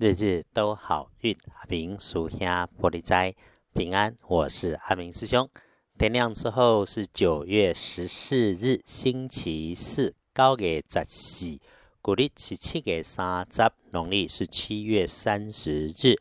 日日都好运。阿明属下玻璃斋平安，我是阿明师兄。天亮之后是九月十四日，星期四，高月十四，古历是七月三十，农历是七月三十日。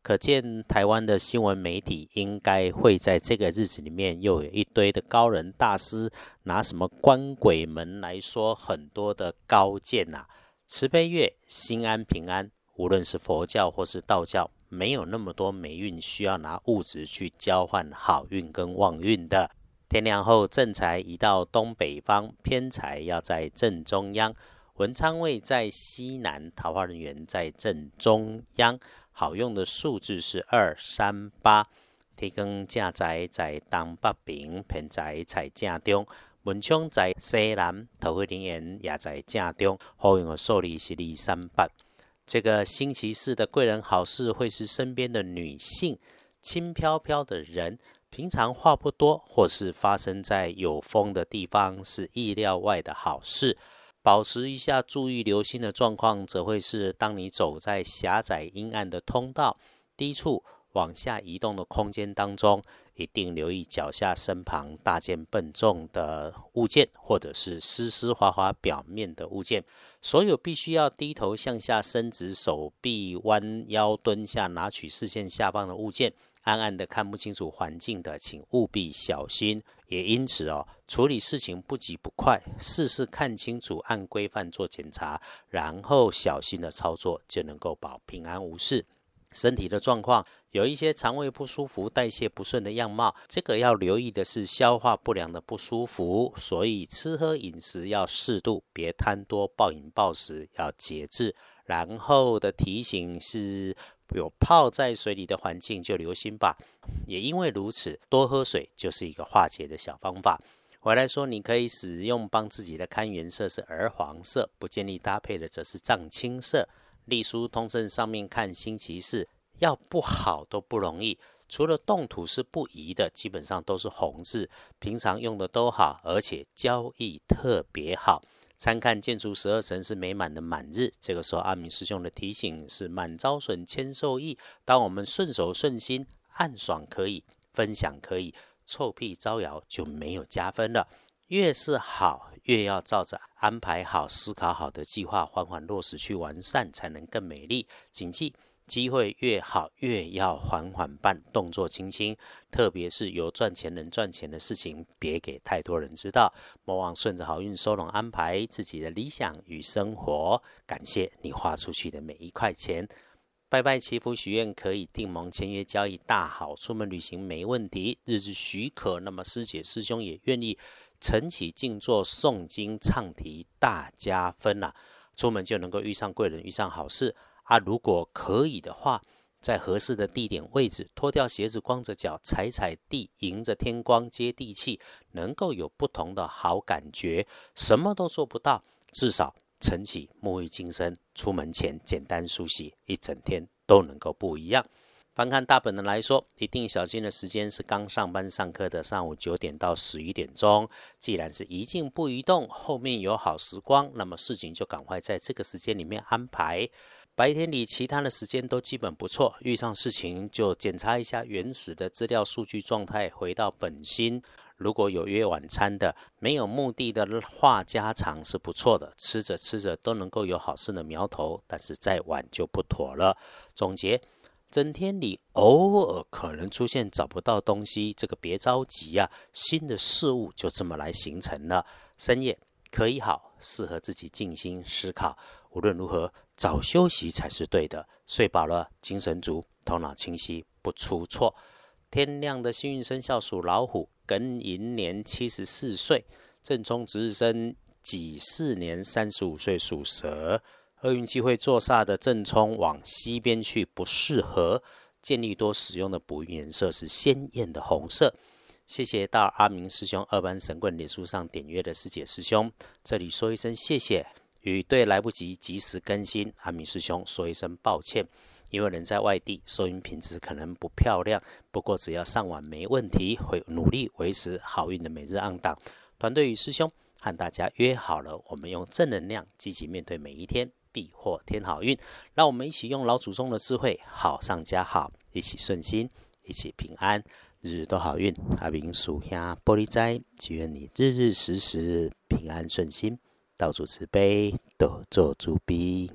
可见台湾的新闻媒体应该会在这个日子里面，又有一堆的高人大师拿什么官鬼门来说很多的高见呐，慈悲月，心安平安。无论是佛教或是道教，没有那么多霉运需要拿物质去交换好运跟旺运的。天亮后，正财移到东北方，偏财要在正中央。文昌位在西南，桃花人员在正中央。好用的数字是二三八。天光正宅在东北边，偏宅在正中。文昌在西南，桃花人员也在正中。好用的数字是二三八。这个星期四的贵人好事会是身边的女性，轻飘飘的人，平常话不多，或是发生在有风的地方，是意料外的好事。保持一下注意留心的状况，则会是当你走在狭窄阴暗的通道、低处往下移动的空间当中。一定留意脚下身旁大件笨重的物件，或者是湿湿滑滑表面的物件。所有必须要低头向下伸直手臂、弯腰蹲下拿取视线下方的物件，暗暗的看不清楚环境的，请务必小心。也因此哦，处理事情不急不快，事事看清楚，按规范做检查，然后小心的操作，就能够保平安无事。身体的状况。有一些肠胃不舒服、代谢不顺的样貌，这个要留意的是消化不良的不舒服，所以吃喝饮食要适度，别贪多暴饮暴食，要节制。然后的提醒是，有泡在水里的环境就留心吧。也因为如此，多喝水就是一个化解的小方法。回来说，你可以使用帮自己的看颜色是儿黄色，不建议搭配的则是藏青色。隶书通胜上面看星期四。要不好都不容易，除了动土是不宜的，基本上都是红字。平常用的都好，而且交易特别好。参看建筑十二神是美满的满日，这个时候阿明师兄的提醒是满招损，谦受益。当我们顺手顺心，暗爽可以，分享可以，臭屁招摇就没有加分了。越是好，越要照着安排好、思考好的计划，缓缓落实去完善，才能更美丽。谨记。机会越好，越要缓缓办，动作轻轻。特别是有赚钱能赚钱的事情，别给太多人知道。莫忘顺着好运收拢安排自己的理想与生活。感谢你花出去的每一块钱。拜拜祈福许愿可以订盟签约交易大好，出门旅行没问题。日子许可，那么师姐师兄也愿意晨起静坐诵经唱题，大加分呐。出门就能够遇上贵人，遇上好事。啊，如果可以的话，在合适的地点位置，脱掉鞋子，光着脚踩踩地，迎着天光接地气，能够有不同的好感觉。什么都做不到，至少晨起沐浴净身，出门前简单梳洗，一整天都能够不一样。翻看大本的来说，一定小心的时间是刚上班上课的上午九点到十一点钟。既然是一静不移动，后面有好时光，那么事情就赶快在这个时间里面安排。白天里其他的时间都基本不错，遇上事情就检查一下原始的资料数据状态，回到本心。如果有约晚餐的，没有目的的话家常是不错的，吃着吃着都能够有好事的苗头，但是再晚就不妥了。总结：整天里偶尔可能出现找不到东西，这个别着急呀，新的事物就这么来形成了。深夜可以好，适合自己静心思考。无论如何。早休息才是对的，睡饱了，精神足，头脑清晰，不出错。天亮的幸运生肖属老虎，庚寅年七十四岁，正冲值日生己巳年三十五岁属蛇。厄运机会坐煞的正冲往西边去，不适合。建议多使用的补运颜色是鲜艳的红色。谢谢到阿明师兄二班神棍脸书上点阅的师姐师兄，这里说一声谢谢。与对来不及及时更新，阿明师兄说一声抱歉，因为人在外地，收音品质可能不漂亮。不过只要上网没问题，会努力维持好运的每日按档。团队与师兄和大家约好了，我们用正能量积极面对每一天。必获天好运。让我们一起用老祖宗的智慧，好上加好，一起顺心，一起平安，日日都好运。阿明属下玻璃斋，祈愿你日日时时平安顺心，道主慈悲，多做主逼。